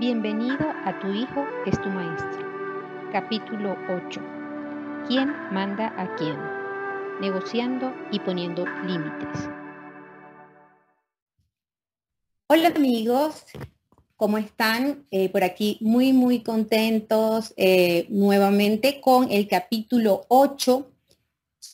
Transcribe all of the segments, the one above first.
Bienvenido a Tu Hijo es tu Maestro. Capítulo 8. ¿Quién manda a quién? Negociando y poniendo límites. Hola amigos, ¿cómo están? Eh, por aquí muy, muy contentos eh, nuevamente con el capítulo 8.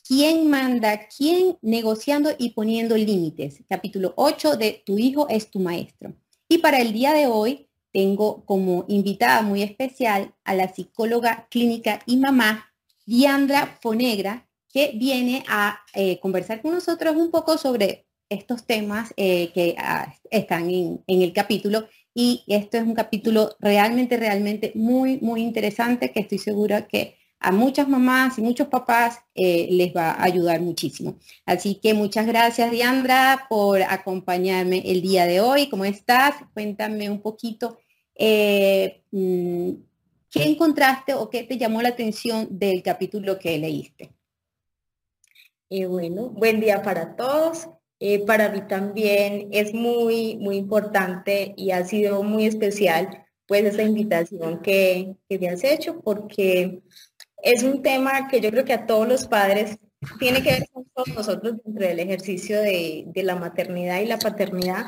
¿Quién manda? ¿Quién negociando y poniendo límites? Capítulo 8 de Tu hijo es tu maestro. Y para el día de hoy tengo como invitada muy especial a la psicóloga clínica y mamá Diandra Fonegra, que viene a eh, conversar con nosotros un poco sobre estos temas eh, que ah, están en, el capítulo. Y esto es un capítulo realmente, realmente muy, muy interesante que estoy segura que a muchas mamás y muchos papás eh, les va a ayudar muchísimo. Así que muchas gracias, Diandra, por acompañarme el día de hoy. ¿Cómo estás? Cuéntame un poquito eh, mm, qué encontraste o qué te llamó la atención del capítulo que leíste. Eh, bueno, buen día para todos. para mí también es muy, muy importante y ha sido muy especial pues esa invitación que, que me has hecho porque es un tema que yo creo que a todos los padres tiene que ver con todos nosotros dentro del ejercicio de, la maternidad y la paternidad,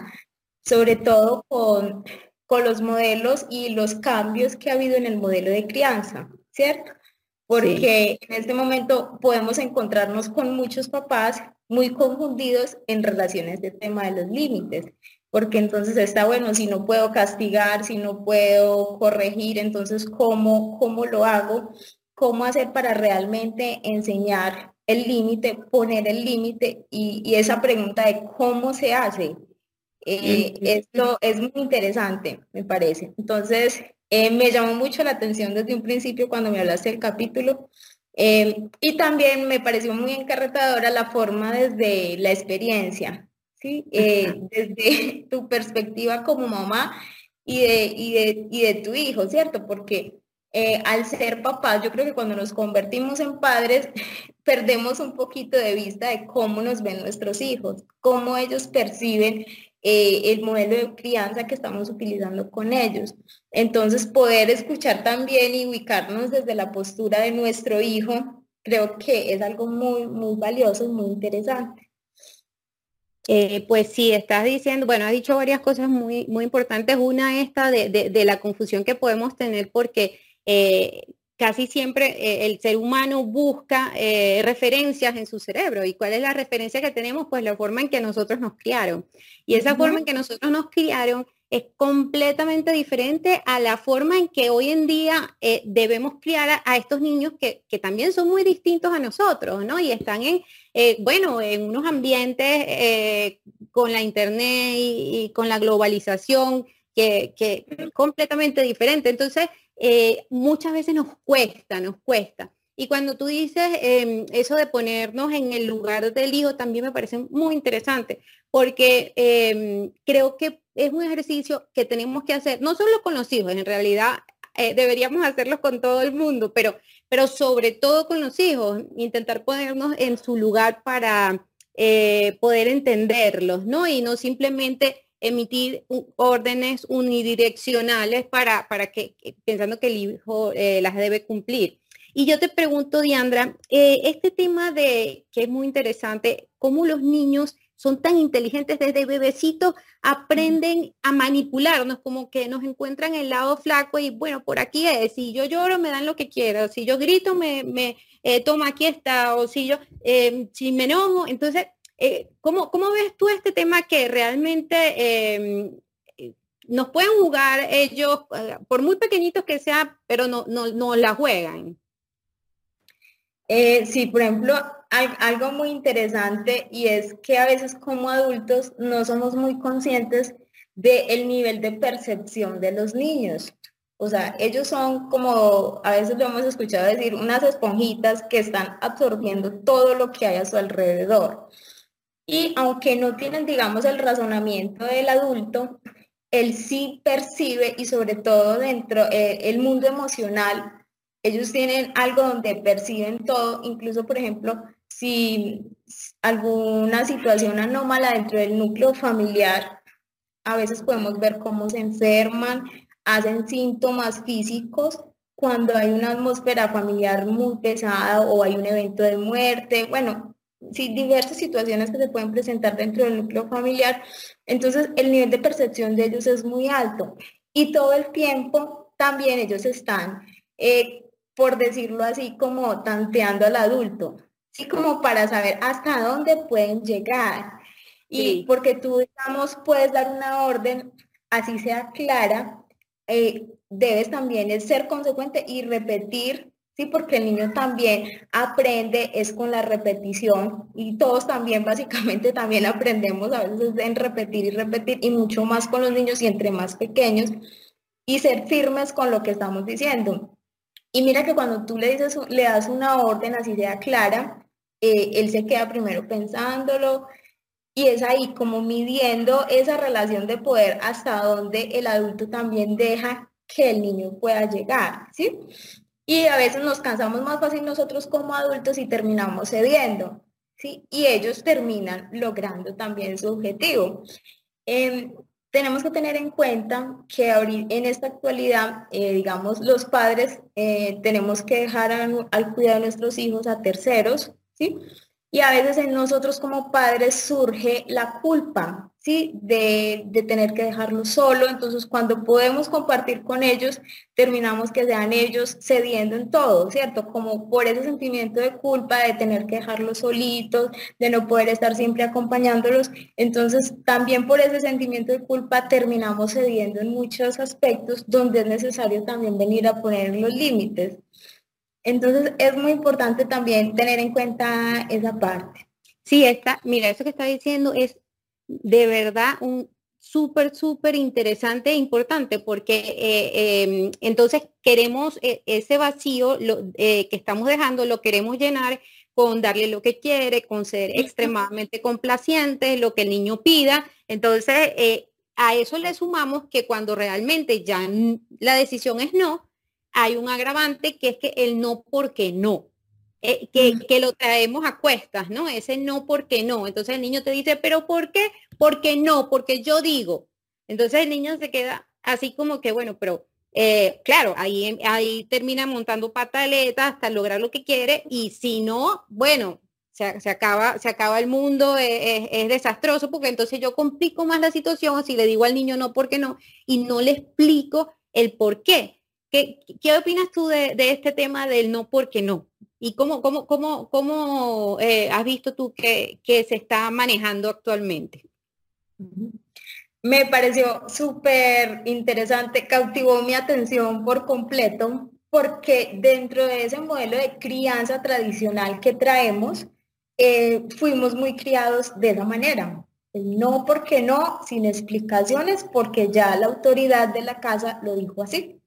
sobre todo con, con los modelos y los cambios que ha habido en el modelo de crianza, ¿cierto? Porque en este momento podemos encontrarnos con muchos papás muy confundidos en relaciones de tema de los límites, porque entonces está bueno, si no puedo castigar, si no puedo corregir, entonces ¿cómo, cómo lo hago? Cómo hacer para realmente enseñar el límite, poner el límite y, esa pregunta de cómo se hace. Eh, esto es muy interesante, me parece. Entonces, eh, me llamó mucho la atención desde un principio cuando me hablaste del capítulo eh, y también me pareció muy encarretadora la forma desde la experiencia, ¿sí? desde tu perspectiva como mamá y de, y de, y de tu hijo, ¿cierto? Porque eh, al ser papás, yo creo que cuando nos convertimos en padres, perdemos un poquito de vista de cómo nos ven nuestros hijos, cómo ellos perciben eh, el modelo de crianza que estamos utilizando con ellos. Entonces, poder escuchar también y ubicarnos desde la postura de nuestro hijo, creo que es algo muy, muy valioso y muy interesante. Eh, pues sí, estás diciendo, bueno, has dicho varias cosas muy, muy importantes. Una esta de, de la confusión que podemos tener porque eh, casi siempre eh, el ser humano busca eh, referencias en su cerebro. ¿Y cuál es la referencia que tenemos? Pues la forma en que nosotros nos criaron. Y esa forma en que nosotros nos criaron es completamente diferente a la forma en que hoy en día debemos criar a, estos niños que, también son muy distintos a nosotros, ¿no? Y están en, bueno, en unos ambientes con la internet y, con la globalización que, que completamente diferente. Entonces, eh, muchas veces nos cuesta, nos cuesta. Y cuando tú dices em, eso de ponernos en el lugar del hijo, también me parece muy interesante, porque em, creo que es un ejercicio que tenemos que hacer, no solo con los hijos, en realidad eh, deberíamos hacerlo con todo el mundo, pero, pero sobre todo con los hijos, intentar ponernos en su lugar para eh, poder entenderlos, ¿no? Y no simplemente emitir órdenes unidireccionales para, para que, pensando que el hijo eh, las debe cumplir. Y yo te pregunto, Diandra, eh, este tema de, que es muy interesante, cómo los niños son tan inteligentes desde bebecitos, aprenden a manipularnos, como que nos encuentran el lado flaco y bueno, por aquí es, si yo lloro me dan lo que quiero, si yo grito me, me eh, toma aquí está, o si yo, si me enojo, entonces eh, ¿cómo, ves tú este tema que realmente em, eh, nos pueden jugar ellos, eh, por muy pequeñitos que sea, pero no, no, la juegan? sí, por ejemplo, algo muy interesante y es que a veces como adultos no somos muy conscientes del nivel de percepción de los niños. O sea, ellos son como, a veces lo hemos escuchado decir, unas esponjitas que están absorbiendo todo lo que hay a su alrededor. Y aunque no tienen, digamos, el razonamiento del adulto, él sí percibe y sobre todo dentro del mundo emocional, ellos tienen algo donde perciben todo, incluso, por ejemplo, si alguna situación anómala dentro del núcleo familiar, a veces podemos ver cómo se enferman, hacen síntomas físicos cuando hay una atmósfera familiar muy pesada o hay un evento de muerte, bueno, sí, diversas situaciones que se pueden presentar dentro del núcleo familiar, entonces el nivel de percepción de ellos es muy alto y todo el tiempo también ellos están, eh, por decirlo así, como tanteando al adulto, así como para saber hasta dónde pueden llegar. Y porque tú, digamos, puedes dar una orden, así sea clara, eh, debes también ser consecuente y repetir, sí, porque el niño también aprende, es con la repetición y todos también básicamente también aprendemos a veces en repetir y repetir y mucho más con los niños y entre más pequeños y ser firmes con lo que estamos diciendo. Y mira que cuando tú le dices, le das una orden así sea clara, eh, él se queda primero pensándolo, y es ahí como midiendo esa relación de poder hasta donde el adulto también deja que el niño pueda llegar, ¿sí? Y a veces nos cansamos más fácil nosotros como adultos y terminamos cediendo, ¿sí? Y ellos terminan logrando también su objetivo. Em, tenemos que tener en cuenta que en esta actualidad, eh, digamos, los padres eh, tenemos que dejar al cuidado de nuestros hijos a terceros, ¿sí? Y a veces en nosotros como padres surge la culpa, ¿sí? De, tener que dejarlo solo. Entonces, cuando podemos compartir con ellos, terminamos que sean ellos cediendo en todo, ¿cierto? Como por ese sentimiento de culpa de tener que dejarlos solitos, de no poder estar siempre acompañándolos. Entonces, también por ese sentimiento de culpa terminamos cediendo en muchos aspectos donde es necesario también venir a poner los límites. Entonces es muy importante también tener en cuenta esa parte. Sí, está, mira, eso que está diciendo es de verdad un súper, súper interesante e importante porque eh, em, entonces queremos eh, ese vacío lo, eh, que estamos dejando, lo queremos llenar con darle lo que quiere, con ser extremadamente complacientes, lo que el niño pida. Entonces, a eso le sumamos que cuando realmente ya la decisión es no, hay un agravante que es que el no porque no, eh, que, lo traemos a cuestas, ¿no? Ese no porque no. Entonces el niño te dice, pero ¿por qué? Porque no, porque yo digo. Entonces el niño se queda así como que, bueno, pero eh, claro, ahí, ahí termina montando pataletas hasta lograr lo que quiere y si no, bueno, se, acaba, se acaba el mundo, es, es, desastroso porque entonces yo complico más la situación si le digo al niño no porque no y no le explico el por qué. ¿Qué, opinas tú de, este tema del no porque no? ¿Y cómo, cómo, cómo, cómo eh, has visto tú que, se está manejando actualmente? Me pareció súper interesante, cautivó mi atención por completo, porque dentro de ese modelo de crianza tradicional que traemos, eh, fuimos muy criados de esa manera. El no porque no, sin explicaciones, porque ya la autoridad de la casa lo dijo así.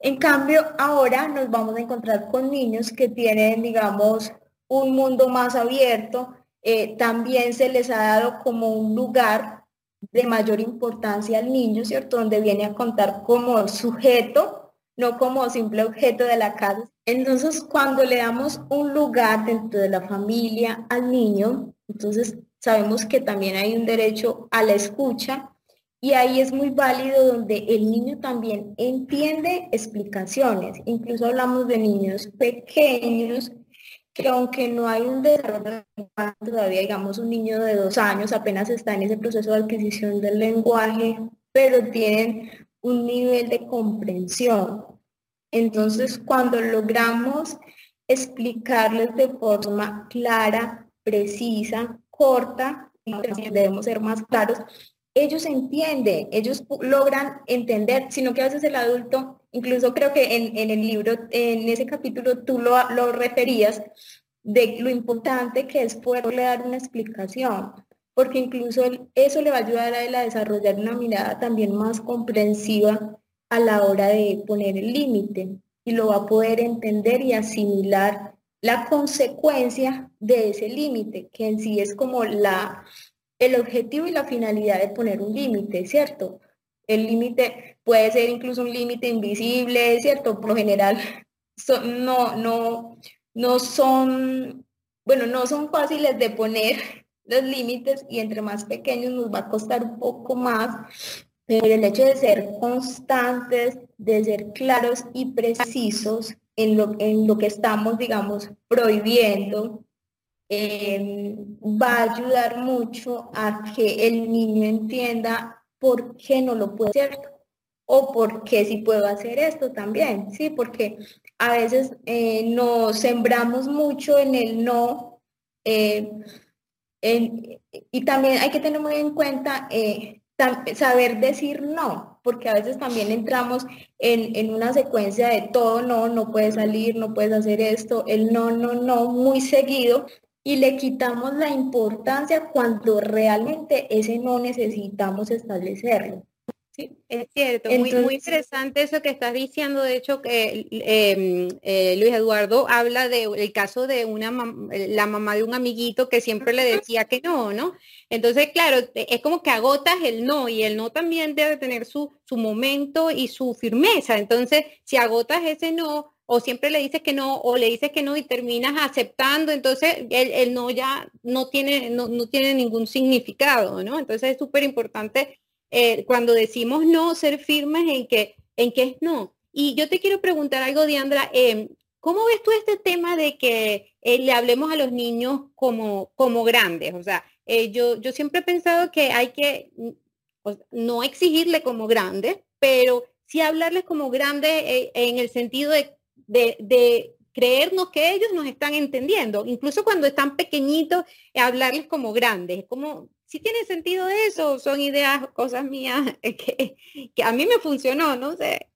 En cambio, ahora nos vamos a encontrar con niños que tienen, digamos, un mundo más abierto. Eh, también se les ha dado como un lugar de mayor importancia al niño, ¿cierto? Donde viene a contar como sujeto, no como simple objeto de la casa. Entonces, cuando le damos un lugar dentro de la familia al niño, entonces sabemos que también hay un derecho a la escucha, y ahí es muy válido donde el niño también entiende explicaciones. Incluso hablamos de niños pequeños que aunque no hay un desarrollo todavía, digamos, un niño de dos años apenas está en ese proceso de adquisición del lenguaje, pero tienen un nivel de comprensión. Entonces, cuando logramos explicarles de forma clara, precisa, corta, debemos ser más claros, ellos entienden, ellos logran entender, sino que a veces el adulto, incluso creo que en, el libro, en ese capítulo tú lo, lo, referías, de lo importante que es poderle dar una explicación, porque incluso eso le va a ayudar a él a desarrollar una mirada también más comprensiva a la hora de poner el límite y lo va a poder entender y asimilar la consecuencia de ese límite, que en sí es como la, el objetivo y la finalidad de poner un límite, ¿cierto? El límite puede ser incluso un límite invisible, ¿cierto? Por lo general no, no, no son, bueno, no son fáciles de poner los límites y entre más pequeños nos va a costar un poco más, pero el hecho de ser constantes, de ser claros y precisos en lo, en lo que estamos, digamos, prohibiendo, em, va a ayudar mucho a que el niño entienda por qué no lo puede hacer o por qué sí puedo hacer esto también, ¿sí? Porque a veces eh, nos sembramos mucho en el no, eh, y también hay que tener muy en cuenta eh, saber decir no, porque a veces también entramos en, una secuencia de todo no, no puedes salir, no puedes hacer esto, el no, no, no, muy seguido, y le quitamos la importancia cuando realmente ese no necesitamos establecerlo. Sí, es cierto, muy, muy, interesante eso que estás diciendo. De hecho, que em, eh, Luis Eduardo habla del caso de una la mamá de un amiguito que siempre le decía que no, ¿no? Entonces, claro, es como que agotas el no y el no también debe tener su, su momento y su firmeza. Entonces, si agotas ese no, o siempre le dices que no, o le dices que no y terminas aceptando, entonces el, no ya no tiene, no, no tiene ningún significado, ¿no? Entonces es súper importante eh, cuando decimos no, ser firmes en que, en que es no. Y yo te quiero preguntar algo, Diandra, eh, ¿cómo ves tú este tema de que eh, le hablemos a los niños como, como grandes? O sea, yo, yo siempre he pensado que hay que mm, no exigirle como grandes, pero sí hablarles como grandes en el sentido de, de, creernos que ellos nos están entendiendo, incluso cuando están pequeñitos, hablarles como grandes, como si tiene sentido eso, son ideas, cosas mías que, a mí me funcionó, no sé.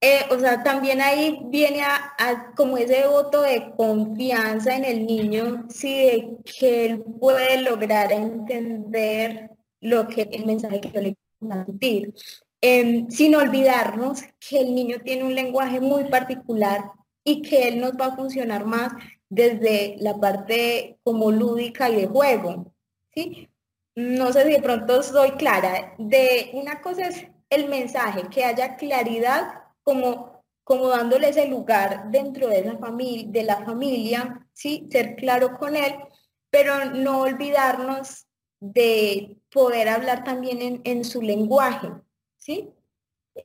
Eh, o sea, también ahí viene a, como ese voto de confianza en el niño, sí, de que él puede lograr entender lo que el mensaje que yo le quiero transmitir. Em, sin olvidarnos que el niño tiene un lenguaje muy particular y que él nos va a funcionar más desde la parte como lúdica y de juego, ¿sí? No sé si de pronto soy clara. De una cosa es el mensaje, que haya claridad como, como dándole ese lugar dentro de, familia, de la familia, ¿sí? Ser claro con él, pero no olvidarnos de poder hablar también en, su lenguaje, ¿sí?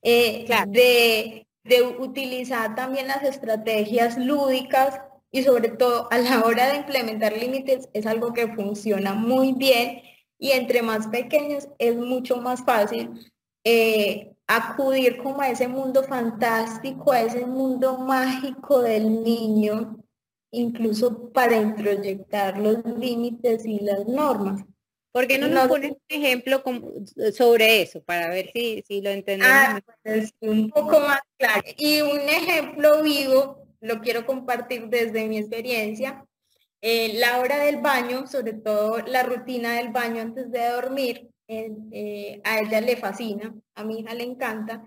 Eh, de, de utilizar también las estrategias lúdicas y sobre todo a la hora de implementar límites es algo que funciona muy bien y entre más pequeños es mucho más fácil eh, acudir como a ese mundo fantástico, a ese mundo mágico del niño, incluso para introyectar los límites y las normas. ¿Por qué no nos pones un ejemplo sobre eso para ver si, si lo entendemos? Ah, un poco más claro. Y un ejemplo vivo lo quiero compartir desde mi experiencia. Eh, la hora del baño, sobre todo la rutina del baño antes de dormir, eh, a ella le fascina, a mi hija le encanta.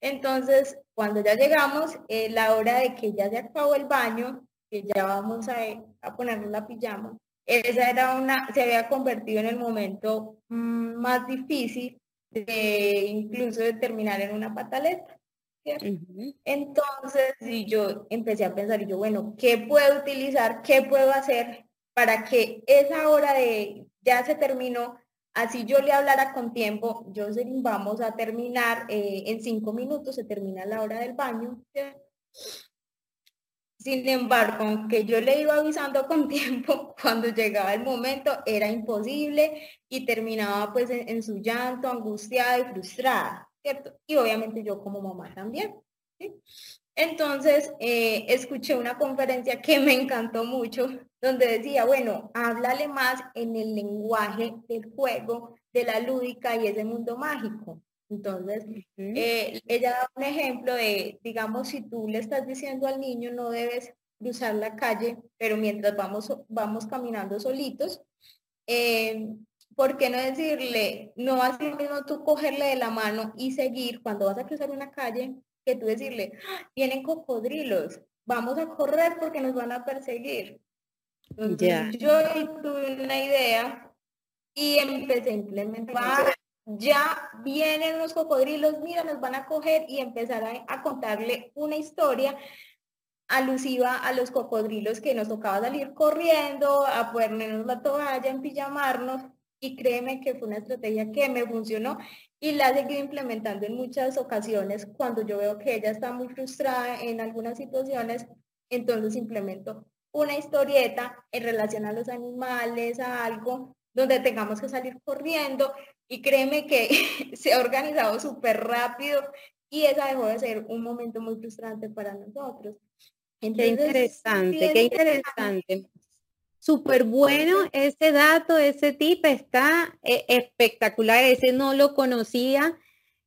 Entonces, cuando ya llegamos, eh, la hora de que ya se acabó el baño, que ya vamos a, a ponernos la pijama, esa era una, se había convertido en el momento mm, más difícil de incluso de terminar en una pataleta. Entonces, y yo empecé a pensar, y yo, bueno, ¿qué puedo utilizar? ¿Qué puedo hacer para que esa hora de ya se terminó? Así yo le hablara con tiempo, yo sé, vamos a terminar eh, en cinco minutos, se termina la hora del baño. Sin embargo, aunque yo le iba avisando con tiempo, cuando llegaba el momento era imposible y terminaba pues en su llanto, angustiada y frustrada. Y obviamente yo como mamá también. Entonces, eh, escuché una conferencia que me encantó mucho, donde decía, bueno, háblale más en el lenguaje del juego, de la lúdica y ese mundo mágico. Entonces, eh, ella da un ejemplo de, digamos, si tú le estás diciendo al niño no debes cruzar la calle, pero mientras vamos, vamos caminando solitos, eh, ¿por qué no decirle, no vas lo mismo tú cogerle de la mano y seguir cuando vas a cruzar una calle, que tú decirle, ¡Ah! vienen cocodrilos, vamos a correr porque nos van a perseguir. Entonces, Yo tuve una idea y empecé a implementar. Ya vienen los cocodrilos, mira, nos van a coger y empezar a contarle una historia alusiva a los cocodrilos que nos tocaba salir corriendo, a ponernos la toalla, en pijamarnos. Y créeme que fue una estrategia que me funcionó y la he seguido implementando en muchas ocasiones. Cuando yo veo que ella está muy frustrada en algunas situaciones, entonces implemento una historieta en relación a los animales, a algo donde tengamos que salir corriendo y créeme que se ha organizado súper rápido y esa dejó de ser un momento muy frustrante para nosotros. qué interesante, qué interesante. Súper bueno ese dato, ese tip está eh, espectacular, ese no lo conocía.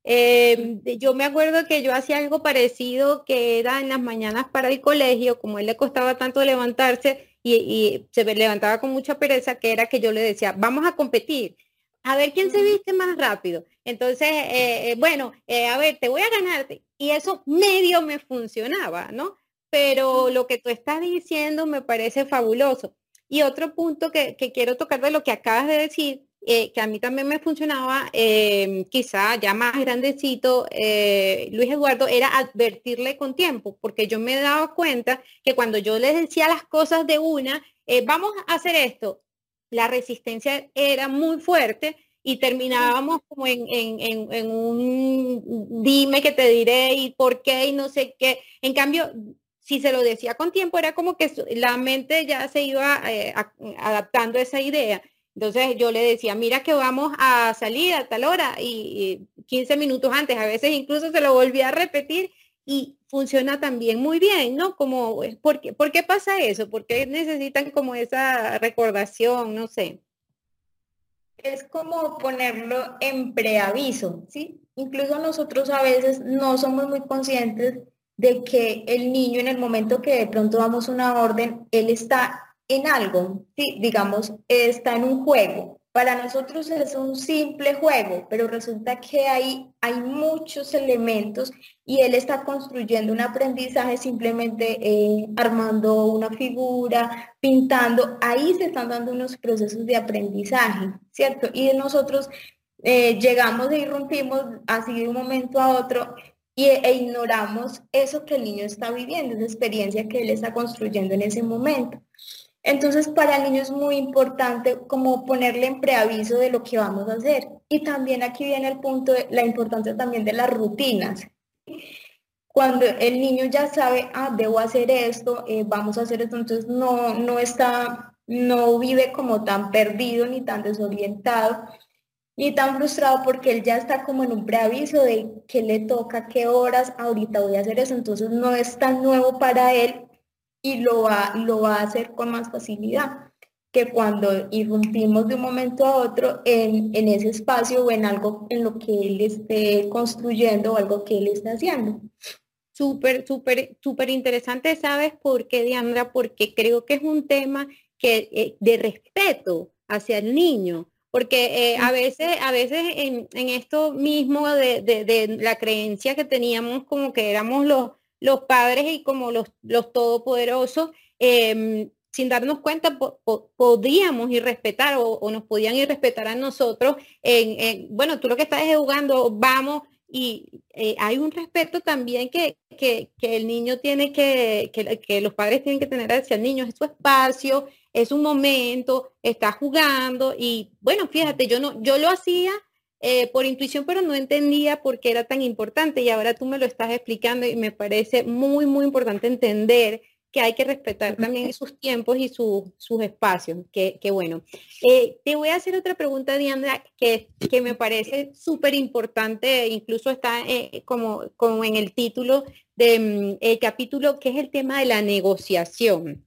Em, yo me acuerdo que yo hacía algo parecido que era en las mañanas para el colegio, como él le costaba tanto levantarse y, se levantaba con mucha pereza, que era que yo le decía, vamos a competir, a ver quién se viste más rápido. Entonces, eh, eh, bueno, eh, a ver, te voy a ganarte. Y eso medio me funcionaba, ¿no? Pero lo que tú estás diciendo me parece fabuloso. Y otro punto que, que quiero tocar de lo que acabas de decir eh, que a mí también me funcionaba, em, quizá ya más grandecito, eh, Luis Eduardo, era advertirle con tiempo, porque yo me daba cuenta que cuando yo les decía las cosas de una, eh, vamos a hacer esto, la resistencia era muy fuerte y terminábamos como en, en, un dime que te diré y por qué y no sé qué. En cambio, si se lo decía con tiempo, era como que la mente ya se iba adaptando a esa idea. Entonces yo le decía, mira que vamos a salir a tal hora y, 15 minutos antes, a veces incluso se lo volvía a repetir y funciona también muy bien, ¿no? Como, ¿por qué, ¿por qué pasa eso? ¿Por qué necesitan como esa recordación? No sé. Es como ponerlo en preaviso, ¿sí? Incluso nosotros a veces no somos muy conscientes de que el niño en el momento que de pronto damos una orden, él está en algo, sí, digamos, está en un juego. Para nosotros es un simple juego, pero resulta que hay, hay muchos elementos y él está construyendo un aprendizaje simplemente eh, armando una figura, pintando. Ahí se están dando unos procesos de aprendizaje, ¿cierto? Y nosotros eh, llegamos e irrumpimos así de un momento a otro y, e ignoramos eso que el niño está viviendo, esa experiencia que él está construyendo en ese momento. Entonces, para el niño es muy importante como ponerle en preaviso de lo que vamos a hacer. Y también aquí viene el punto de la importancia también de las rutinas. Cuando el niño ya sabe, ah, debo hacer esto, eh, vamos a hacer esto, entonces no, no está, no vive como tan perdido ni tan desorientado ni tan frustrado porque él ya está como en un preaviso de qué le toca, qué horas, ahorita voy a hacer eso, entonces no es tan nuevo para él y lo va, lo va a hacer con más facilidad que cuando irrumpimos de un momento a otro en, ese espacio o en algo en lo que él esté construyendo o algo que él esté haciendo. Súper, súper, súper interesante, ¿sabes por qué, Diandra? Porque creo que es un tema que, eh, de respeto hacia el niño, porque eh, a veces, a veces en, esto mismo de, de, la creencia que teníamos como que éramos los, los padres y como los, los todopoderosos, em, sin darnos cuenta, podíamos ir respetar o, nos podían ir respetar a nosotros. En, bueno, tú lo que estás jugando, vamos, y eh, hay un respeto también que, que, el niño tiene que, que, los padres tienen que tener hacia el niño, es su espacio, es un momento, está jugando y bueno, fíjate, yo no, yo lo hacía eh, por intuición, pero no entendía por qué era tan importante y ahora tú me lo estás explicando y me parece muy, muy importante entender que hay que respetar también sus tiempos y sus espacios. Qué, bueno. Eh, te voy a hacer otra pregunta, Diana, que, que me parece súper importante, incluso está eh, como, como en el título del mm, capítulo, que es el tema de la negociación.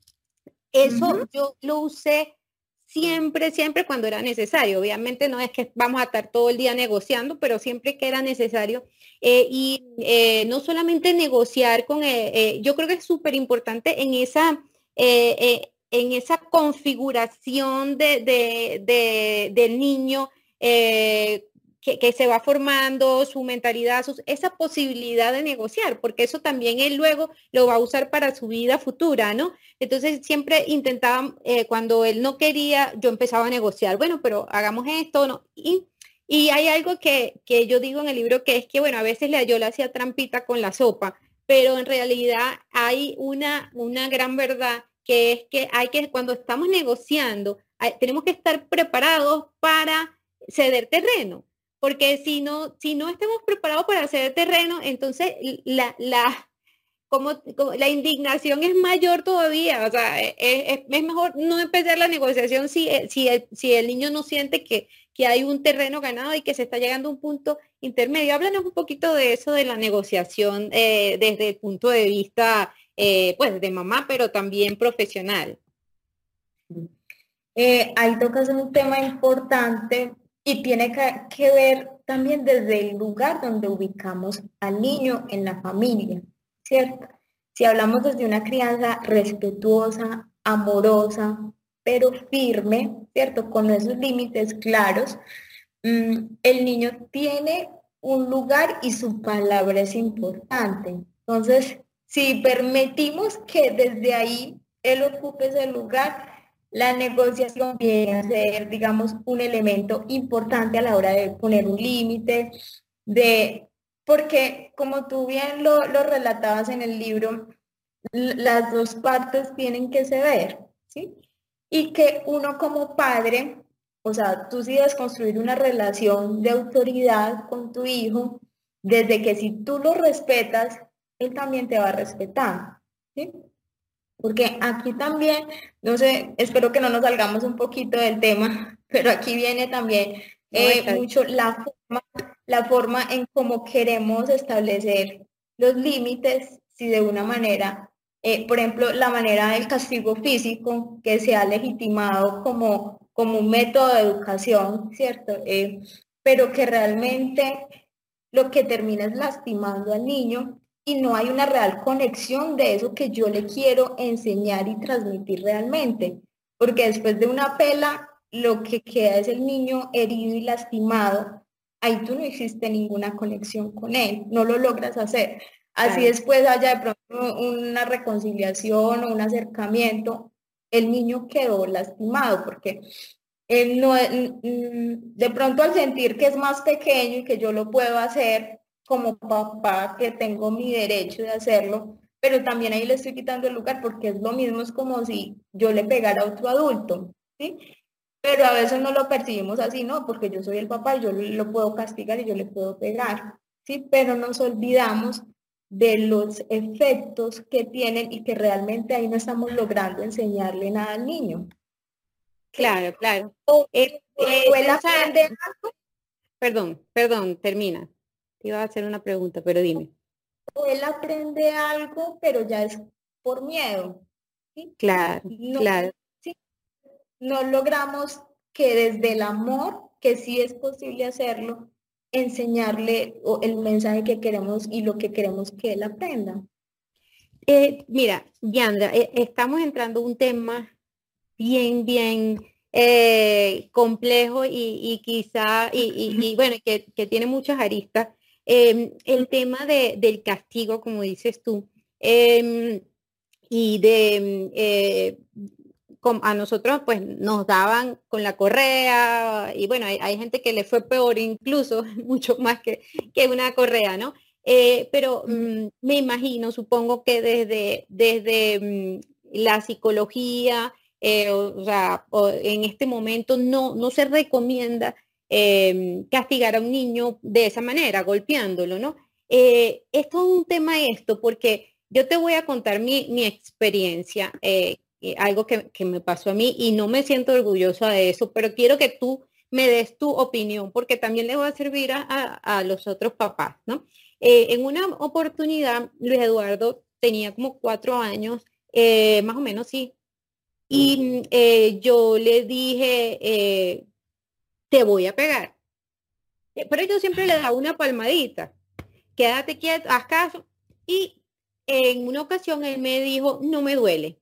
Eso yo lo usé siempre, siempre cuando era necesario. Obviamente no es que vamos a estar todo el día negociando, pero siempre que era necesario. Eh, y eh, no solamente negociar con, eh, yo creo que es súper importante en esa, en esa configuración de, del niño que, se va formando, su mentalidad, esa posibilidad de negociar, porque eso también él luego lo va a usar para su vida futura, ¿no? Entonces siempre intentaba, eh, cuando él no quería, yo empezaba a negociar, bueno, pero hagamos esto, ¿no? Y, y hay algo que, que, yo digo en el libro que es que, bueno, a veces yo le hacía trampita con la sopa, pero en realidad hay una, una gran verdad que es que hay que, cuando estamos negociando, tenemos que estar preparados para ceder terreno, porque si no, si no estamos preparados para ceder terreno, entonces la, la, como, la indignación es mayor todavía, o sea, e, e, es, es, mejor no empezar la negociación si, eh, si, el, si el niño no siente que, que hay un terreno ganado y que se está llegando a un punto intermedio. Háblanos un poquito de eso, de la negociación eh, desde el punto de vista, eh, pues, de mamá, pero también profesional. ahí tocas un tema importante y tiene que, ver también desde el lugar donde ubicamos al niño en la familia. ¿cierto? Si hablamos desde una crianza respetuosa, amorosa, pero firme, ¿cierto? Con esos límites claros, mm, el niño tiene un lugar y su palabra es importante. Entonces, si permitimos que desde ahí él ocupe ese lugar, la negociación viene a ser, digamos, un elemento importante a la hora de poner un límite, de porque como tú bien lo, relatabas en el libro, las dos partes tienen que ceder, ¿sí? Y que uno como padre, o sea, tú sí debes construir una relación de autoridad con tu hijo, desde que si tú lo respetas, él también te va a respetar, ¿sí? Porque aquí también, no sé, espero que no nos salgamos un poquito del tema, pero aquí viene también eh, mucho la forma, la forma en cómo queremos establecer los límites, si de una manera, eh, por ejemplo, la manera del castigo físico que se ha legitimado como, como un método de educación, ¿cierto? Eh, pero que realmente lo que termina es lastimando al niño y no hay una real conexión de eso que yo le quiero enseñar y transmitir realmente. Porque después de una pela lo que queda es el niño herido y lastimado, ahí tú no hiciste ninguna conexión con él, no lo logras hacer. Así después haya de pronto una reconciliación o un acercamiento, el niño quedó lastimado porque él no, de pronto al sentir que es más pequeño y que yo lo puedo hacer como papá, que tengo mi derecho de hacerlo, pero también ahí le estoy quitando el lugar porque es lo mismo, es como si yo le pegara a otro adulto, ¿sí? Pero a veces no lo percibimos así, ¿no? Porque yo soy el papá y yo lo puedo castigar y yo le puedo pegar, ¿sí? Pero nos olvidamos de los efectos que tienen y que realmente ahí no estamos logrando enseñarle nada al niño. Claro, claro. Eh, eh, perdón, perdón, termina. Te iba a hacer una pregunta, pero dime. O él aprende algo, pero ya es por miedo. ¿sí? Claro, claro no logramos que desde el amor, que sí es posible hacerlo, enseñarle el mensaje que queremos y lo que queremos que él aprenda. Eh, mira, Yandra, eh, estamos entrando un tema bien, bien eh, complejo y, quizá, y, bueno, que, tiene muchas aristas. Em, el tema del castigo, como dices tú, em, y de a nosotros pues nos daban con la correa y bueno, hay, gente que le fue peor incluso, mucho más que, que una correa, ¿no? Eh, pero mm, me imagino, supongo que desde, desde mm, la psicología, eh, o, sea, en este momento no, no se recomienda em, castigar a un niño de esa manera, golpeándolo, ¿no? Eh, es un tema esto, porque yo te voy a contar mi, experiencia. Eh, algo que, me pasó a mí y no me siento orgullosa de eso, pero quiero que tú me des tu opinión porque también le va a servir a, los otros papás, ¿no? Eh, en una oportunidad, Luis Eduardo tenía como cuatro años, eh, más o menos, sí, y yo le dije, te voy a pegar. Pero yo siempre le daba una palmadita, quédate quieto, haz caso. Y en una ocasión él me dijo, no me duele.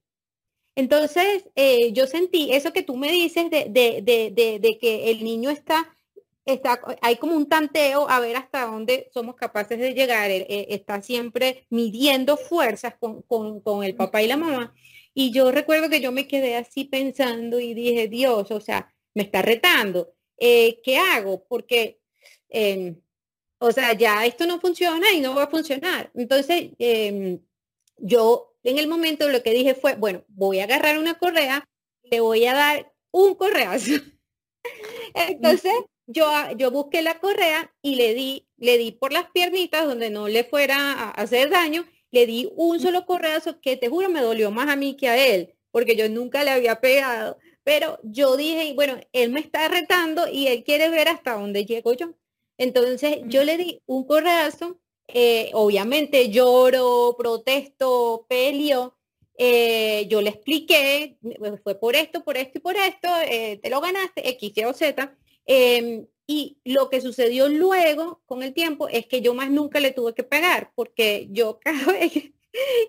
Entonces, eh, yo sentí eso que tú me dices de, que el niño está, está, hay como un tanteo a ver hasta dónde somos capaces de llegar. está siempre midiendo fuerzas con, el papá y la mamá. Y yo recuerdo que yo me quedé así pensando y dije, Dios, o sea, me está retando. Eh, ¿Qué hago? Porque, em, o sea, ya esto no funciona y no va a funcionar. Entonces, em, yo en el momento lo que dije fue, bueno, voy a agarrar una correa, le voy a dar un correazo. Entonces, yo, yo busqué la correa y le di, le di por las piernitas donde no le fuera a hacer daño, le di un solo correazo que te juro me dolió más a mí que a él, porque yo nunca le había pegado. Pero yo dije, bueno, él me está retando y él quiere ver hasta dónde llego yo. Entonces yo le di un correazo, eh, obviamente lloro, protesto, peleo, eh, yo le expliqué, fue por esto, por esto y por esto, eh, te lo ganaste, X, Y o Z. Em, y lo que sucedió luego con el tiempo es que yo más nunca le tuve que pegar, porque yo cada vez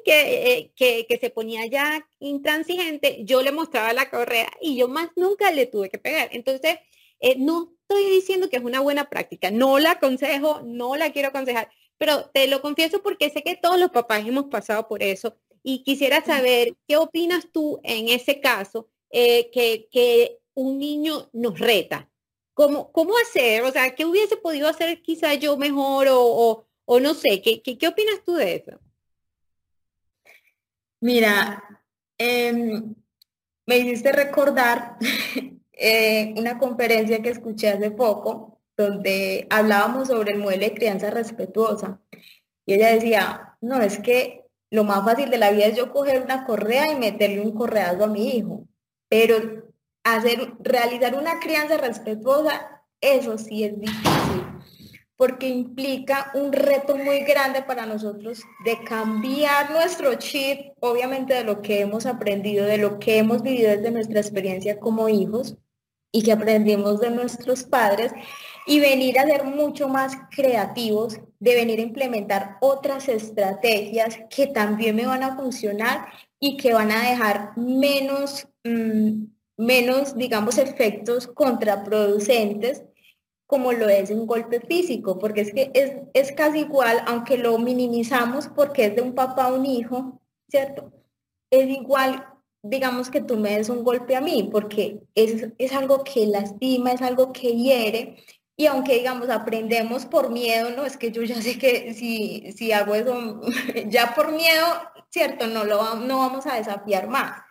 que, que, que, se ponía ya intransigente, yo le mostraba la correa y yo más nunca le tuve que pegar. Entonces, eh, no estoy diciendo que es una buena práctica, no la aconsejo, no la quiero aconsejar, pero te lo confieso porque sé que todos los papás hemos pasado por eso y quisiera saber qué opinas tú en ese caso eh, que, que un niño nos reta. ¿Cómo, ¿Cómo hacer? O sea, ¿qué hubiese podido hacer quizá yo mejor o, o, no sé? ¿qué, ¿qué, opinas tú de eso? Mira, em, me hiciste recordar eh, una conferencia que escuché hace poco donde hablábamos sobre el modelo de crianza respetuosa. Y ella decía, no, es que lo más fácil de la vida es yo coger una correa y meterle un correazo a mi hijo. Pero hacer, realizar una crianza respetuosa, eso sí es difícil, porque implica un reto muy grande para nosotros de cambiar nuestro chip, obviamente de lo que hemos aprendido, de lo que hemos vivido desde nuestra experiencia como hijos y que aprendimos de nuestros padres y venir a ser mucho más creativos, de venir a implementar otras estrategias que también me van a funcionar y que van a dejar menos mm, menos, digamos, efectos contraproducentes como lo es un golpe físico, porque es que es, casi igual, aunque lo minimizamos porque es de un papá a un hijo, ¿cierto? Es igual, digamos, que tú me des un golpe a mí, porque es, es algo que lastima, es algo que hiere, y aunque, digamos, aprendemos por miedo, no, es que yo ya sé que si, si hago eso, ya por miedo, ¿cierto? No, lo, no vamos a desafiar más,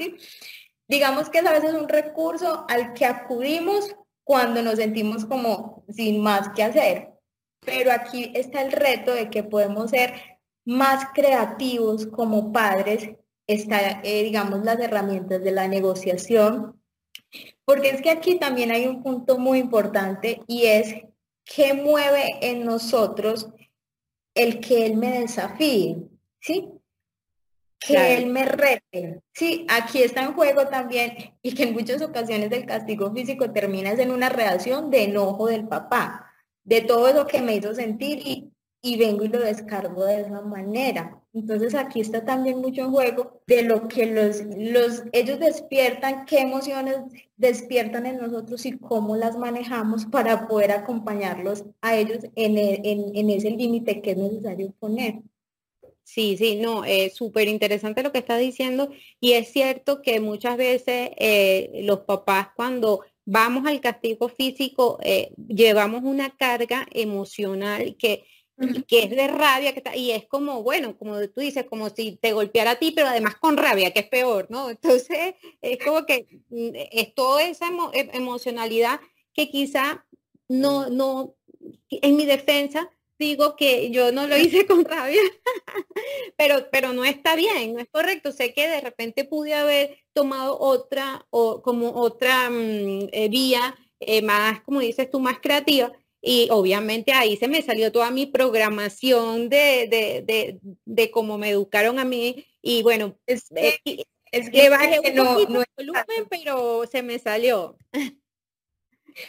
digamos que es a veces un recurso al que acudimos cuando nos sentimos como sin más que hacer. Pero aquí está el reto de que podemos ser más creativos como padres, está, eh, digamos, las herramientas de la negociación, porque es que aquí también hay un punto muy importante y es qué mueve en nosotros el que él me desafíe, ¿sí? Que él me rete. Sí, aquí está en juego también y que en muchas ocasiones el castigo físico termina en una reacción de enojo del papá, de todo lo que me hizo sentir y, y vengo y lo descargo de esa manera. Entonces aquí está también mucho en juego de lo que los, los, ellos despiertan, qué emociones despiertan en nosotros y cómo las manejamos para poder acompañarlos a ellos en, en, en ese límite que es necesario poner. Sí, sí, no, es súper interesante lo que estás diciendo y es cierto que muchas veces eh, los papás cuando vamos al castigo físico eh, llevamos una carga emocional que, que es de rabia que está, y es como, bueno, como tú dices, como si te golpeara a ti, pero además con rabia, que es peor, ¿no? Entonces es como que mm, es toda esa e, emocionalidad que quizá no, no, en mi defensa, digo que yo no lo hice con rabia, pero, pero no está bien, no es correcto. Sé que de repente pude haber tomado otra o como otra mm, eh, vía eh, más, como dices tú, más creativa. Y obviamente ahí se me salió toda mi programación de, de, de, de cómo me educaron a mí. Y bueno, es, eh, es que bajé un no, no volumen, pero se me salió.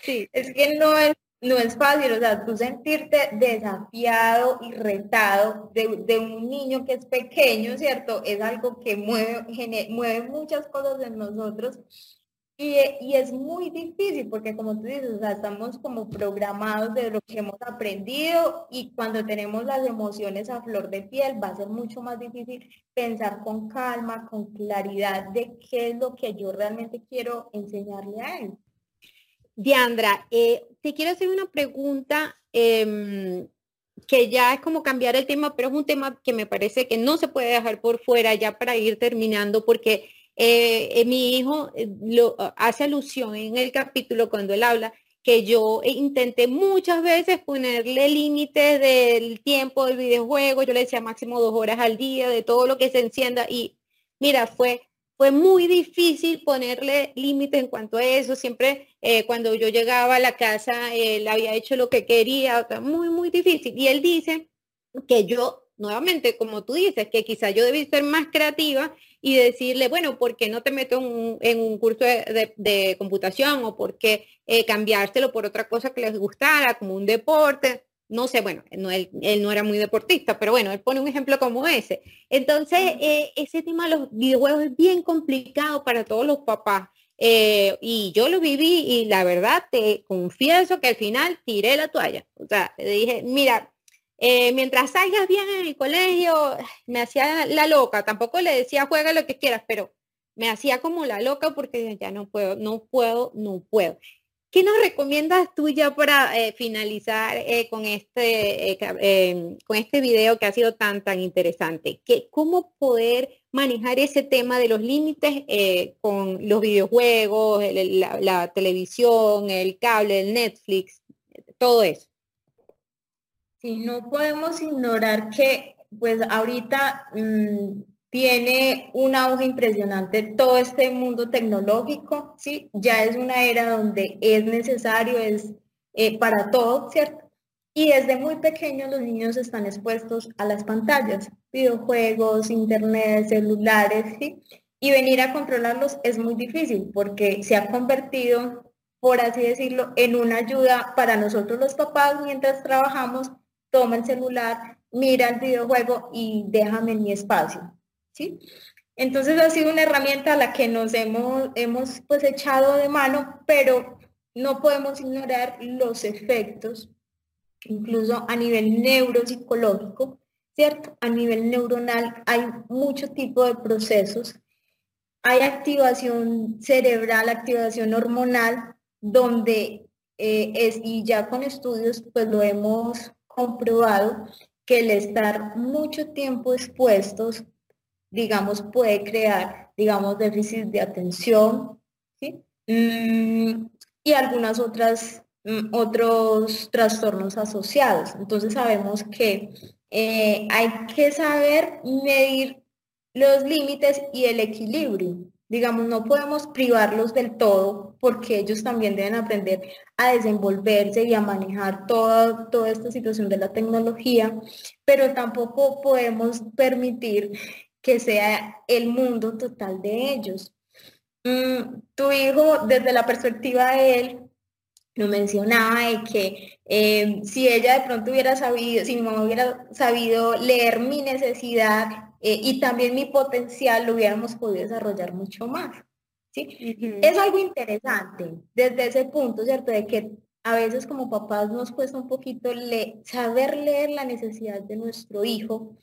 sí. Es que no es no es fácil, o sea, tú sentirte desafiado y retado de, un niño que es pequeño, ¿cierto? Es algo que mueve, mueve muchas cosas en nosotros y, y, es muy difícil porque como tú dices, o sea, estamos como programados de lo que hemos aprendido y cuando tenemos las emociones a flor de piel va a ser mucho más difícil pensar con calma, con claridad de qué es lo que yo realmente quiero enseñarle a él. Diandra, eh, te quiero hacer una pregunta. Em, que ya es como cambiar el tema, pero es un tema que me parece que no se puede dejar por fuera ya para ir terminando, porque eh, mi hijo lo, hace alusión en el capítulo cuando él habla que yo intenté muchas veces ponerle límites del tiempo del videojuego, yo le decía máximo dos horas al día, de todo lo que se encienda y mira, fue, fue muy difícil ponerle límites en cuanto a eso, siempre eh, cuando yo llegaba a la casa, él había hecho lo que quería, muy, muy difícil. Y él dice que yo, nuevamente, como tú dices, que quizá yo debí ser más creativa y decirle, bueno, ¿por qué no te meto en un, curso de, computación o por qué eh, cambiárselo por otra cosa que les gustara, como un deporte? No sé, bueno, no, él, no era muy deportista, pero bueno, él pone un ejemplo como ese. Entonces, eh, ese tema de los videojuegos es bien complicado para todos los papás. Eh, y yo lo viví y la verdad te confieso que al final tiré la toalla. O sea, le dije, mira, eh, mientras salgas bien en el colegio, me hacía la loca, tampoco le decía juega lo que quieras, pero me hacía como la loca porque ya no puedo, no puedo, no puedo. ¿Qué nos recomiendas tú ya para eh, finalizar eh, con, este, em, con este video que ha sido tan, tan interesante? ¿Qué, ¿Cómo poder manejar ese tema de los límites con los videojuegos, la televisión, el cable, el Netflix, todo eso? Sí, no podemos ignorar que pues ahorita mm, tiene un auge impresionante todo este mundo tecnológico, ¿sí? Ya es una era donde es necesario, es eh, para todo, ¿cierto? Y desde muy pequeños los niños están expuestos a las pantallas, videojuegos, internet, celulares, ¿sí? Y venir a controlarlos es muy difícil porque se ha convertido, por así decirlo, en una ayuda para nosotros los papás mientras trabajamos toma el celular, mira el videojuego y déjame mi espacio. ¿Sí? Entonces ha sido una herramienta a la que nos hemos, hemos pues echado de mano, pero no podemos ignorar los efectos, incluso a nivel neuropsicológico, ¿cierto? A nivel neuronal hay mucho tipo de procesos. Hay activación cerebral, activación hormonal, donde eh, es, y ya con estudios pues lo hemos comprobado que el estar mucho tiempo expuestos, digamos, puede crear, digamos, déficit de atención. Mm, y algunas otras, mm, otros trastornos asociados. Entonces sabemos que eh, hay que saber medir los límites y el equilibrio digamos, no podemos privarlos del todo porque ellos también deben aprender a desenvolverse y a manejar toda, toda esta situación de la tecnología, pero tampoco podemos permitir que sea el mundo total de ellos. Mm, tu hijo, desde la perspectiva de él, lo mencionaba de que eh, si ella de pronto hubiera sabido, si mi mamá hubiera sabido leer mi necesidad eh, y también mi potencial lo hubiéramos podido desarrollar mucho más. ¿sí? Es algo interesante desde ese punto, ¿cierto? De que a veces como papás nos cuesta un poquito saber leer la necesidad de nuestro hijo,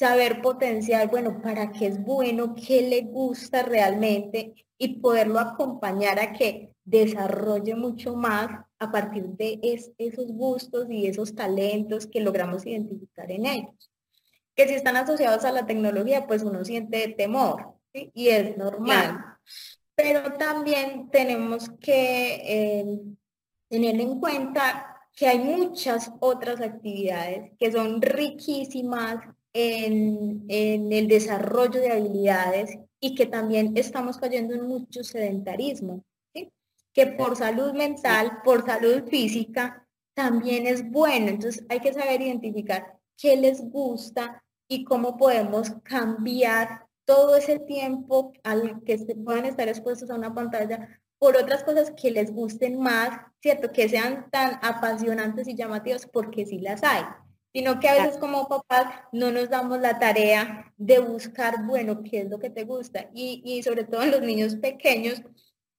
saber potenciar, bueno, para qué es bueno, qué le gusta realmente y poderlo acompañar a que desarrolle mucho más a partir de esos gustos y esos talentos que logramos identificar en ellos. Que si están asociados a la tecnología, pues uno siente temor, y es normal. Pero también tenemos que eh, tener en cuenta que hay muchas otras actividades que son riquísimas en, en, el desarrollo de habilidades y que también estamos cayendo en mucho sedentarismo, que por salud mental, por salud física, también es bueno. Entonces hay que saber identificar qué les gusta, y cómo podemos cambiar todo ese tiempo al que se puedan estar expuestos a una pantalla por otras cosas que les gusten más, ¿cierto? Que sean tan apasionantes y llamativas porque sí las hay, sino que a veces como papás no nos damos la tarea de buscar, bueno, qué es lo que te gusta. Y, y sobre todo en los niños pequeños,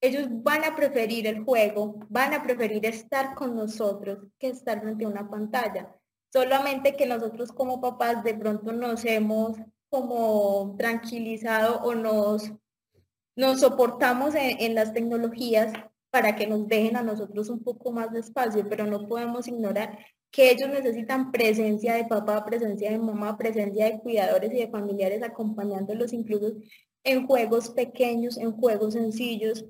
ellos van a preferir el juego, van a preferir estar con nosotros que estar frente a una pantalla solamente que nosotros como papás de pronto nos hemos como tranquilizado o nos, nos soportamos en, las tecnologías para que nos dejen a nosotros un poco más de espacio, pero no podemos ignorar que ellos necesitan presencia de papá, presencia de mamá, presencia de cuidadores y de familiares acompañándolos incluso en juegos pequeños, en juegos sencillos,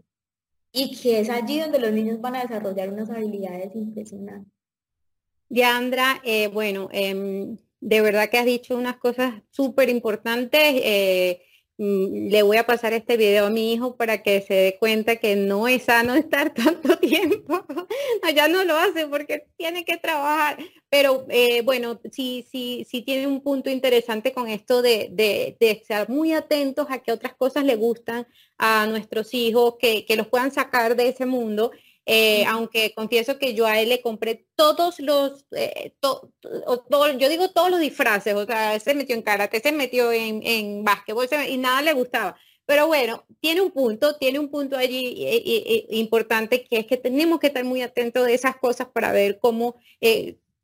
y que es allí donde los niños van a desarrollar unas habilidades impresionantes. Diandra, eh, bueno, em, de verdad que has dicho unas cosas súper importantes. Eh, le voy a pasar este video a mi hijo para que se dé cuenta que no es sano estar tanto tiempo. ya no lo hace porque tiene que trabajar. Pero eh, bueno, sí, sí, sí tiene un punto interesante con esto de, de, de, estar muy atentos a que otras cosas le gustan a nuestros hijos, que, que los puedan sacar de ese mundo eh, aunque confieso que yo a él le compré todos los, eh, yo digo todos los disfraces, o sea, se metió en karate, se metió en, básquetbol y nada le gustaba. Pero bueno, tiene un punto, tiene un punto allí eh, importante que es que tenemos que estar muy atentos de esas cosas para ver cómo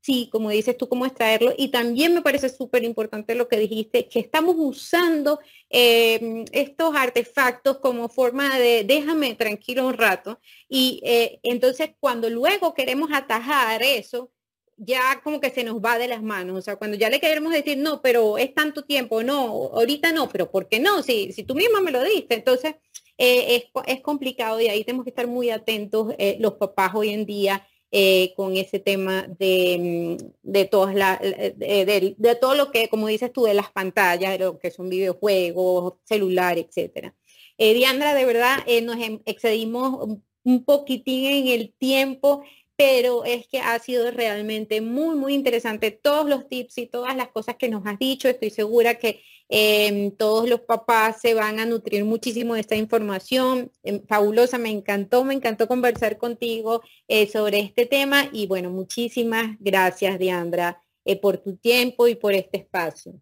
sí, como dices tú, cómo extraerlo. Y también me parece súper importante lo que dijiste, que estamos usando em, estos artefactos como forma de déjame tranquilo un rato. Y eh, entonces cuando luego queremos atajar eso, ya como que se nos va de las manos. O sea, cuando ya le queremos decir, no, pero es tanto tiempo, no, ahorita no, pero ¿por qué no? Si, si tú misma me lo diste. Entonces, eh, es, es, complicado y ahí tenemos que estar muy atentos eh, los papás hoy en día eh, con ese tema de, mm, de, todas la, de, de, todo lo que, como dices tú, de las pantallas, de lo que son videojuegos, celular, etcétera. Eh, Diandra, de verdad, eh, nos em, excedimos un poquitín en el tiempo pero es que ha sido realmente muy, muy interesante todos los tips y todas las cosas que nos has dicho. Estoy segura que em, todos los papás se van a nutrir muchísimo de esta información. Em, fabulosa, me encantó, me encantó conversar contigo eh, sobre este tema y bueno, muchísimas gracias, Diandra, eh, por tu tiempo y por este espacio.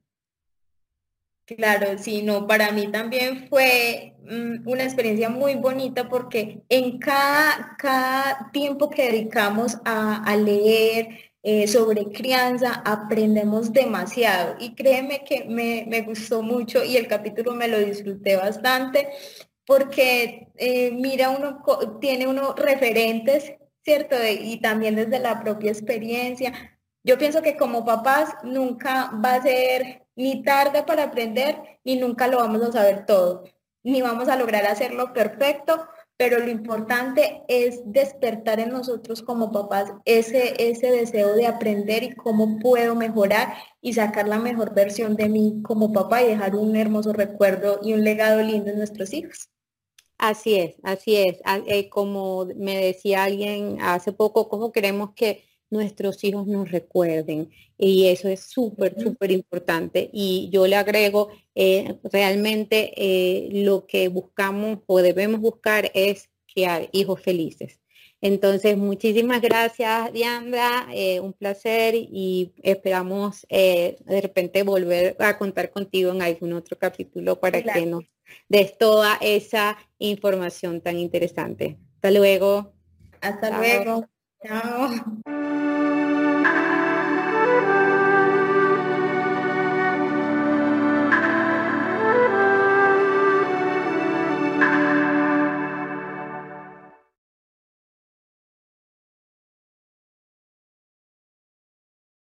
Claro, sí, no, para mí también fue mm, una experiencia muy bonita porque en cada, cada tiempo que dedicamos a, leer eh, sobre crianza aprendemos demasiado y créeme que me, gustó mucho y el capítulo me lo disfruté bastante porque eh, mira, uno tiene unos referentes, ¿cierto? y también desde la propia experiencia. Yo pienso que como papás nunca va a ser ni tarde para aprender, ni nunca lo vamos a saber todo, ni vamos a lograr hacerlo perfecto, pero lo importante es despertar en nosotros como papás ese, ese deseo de aprender y cómo puedo mejorar y sacar la mejor versión de mí como papá y dejar un hermoso recuerdo y un legado lindo en nuestros hijos. Así es, así es. Ah, eh, como me decía alguien hace poco, ¿cómo queremos que nuestros hijos nos recuerden. Y eso es súper, súper importante. Y yo le agrego, eh, realmente eh, lo que buscamos o debemos buscar es crear hijos felices. Entonces, muchísimas gracias, Diandra. Eh, un placer y esperamos de repente volver a contar contigo en algún otro capítulo para que nos des toda esa información tan interesante. Hasta luego. Hasta luego. Tchau.